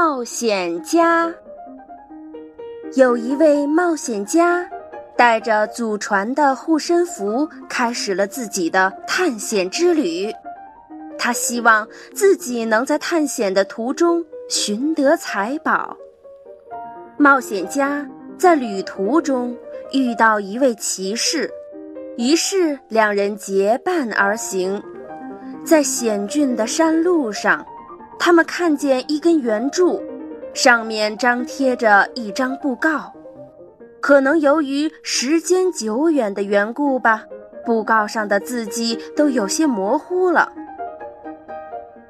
冒险家，有一位冒险家，带着祖传的护身符，开始了自己的探险之旅。他希望自己能在探险的途中寻得财宝。冒险家在旅途中遇到一位骑士，于是两人结伴而行，在险峻的山路上。他们看见一根圆柱，上面张贴着一张布告。可能由于时间久远的缘故吧，布告上的字迹都有些模糊了。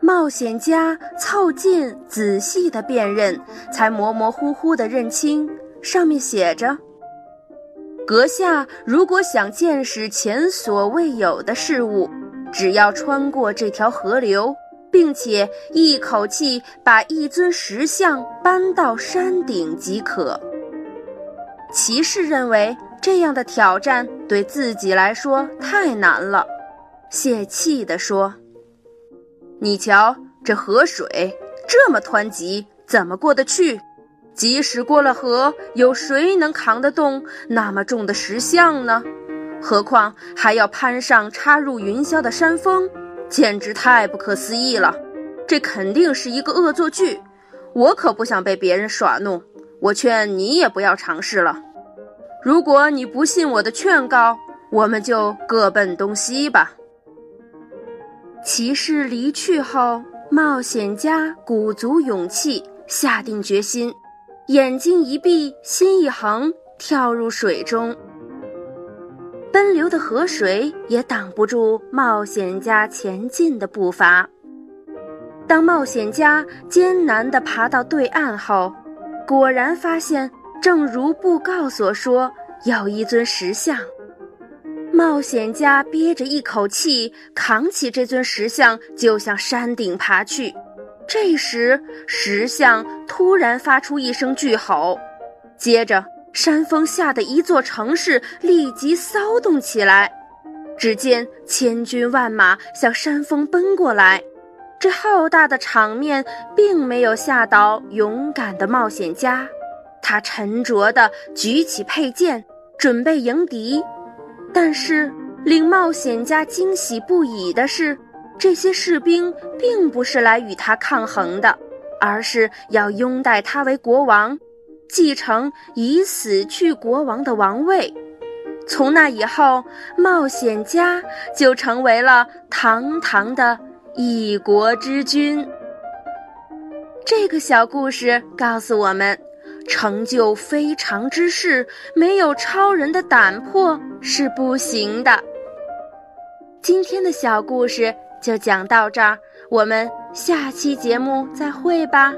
冒险家凑近仔细的辨认，才模模糊糊地认清，上面写着：“阁下如果想见识前所未有的事物，只要穿过这条河流。”并且一口气把一尊石像搬到山顶即可。骑士认为这样的挑战对自己来说太难了，泄气地说：“你瞧，这河水这么湍急，怎么过得去？即使过了河，有谁能扛得动那么重的石像呢？何况还要攀上插入云霄的山峰。”简直太不可思议了，这肯定是一个恶作剧，我可不想被别人耍弄。我劝你也不要尝试了。如果你不信我的劝告，我们就各奔东西吧。骑士离去后，冒险家鼓足勇气，下定决心，眼睛一闭，心一横，跳入水中。奔流的河水也挡不住冒险家前进的步伐。当冒险家艰难地爬到对岸后，果然发现，正如布告所说，有一尊石像。冒险家憋着一口气，扛起这尊石像就向山顶爬去。这时，石像突然发出一声巨吼，接着。山峰下的一座城市立即骚动起来，只见千军万马向山峰奔过来。这浩大的场面并没有吓倒勇敢的冒险家，他沉着地举起佩剑，准备迎敌。但是令冒险家惊喜不已的是，这些士兵并不是来与他抗衡的，而是要拥戴他为国王。继承已死去国王的王位，从那以后，冒险家就成为了堂堂的一国之君。这个小故事告诉我们，成就非常之事，没有超人的胆魄是不行的。今天的小故事就讲到这儿，我们下期节目再会吧。